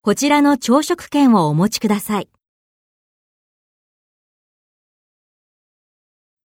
こちらの朝食券をお持ちください。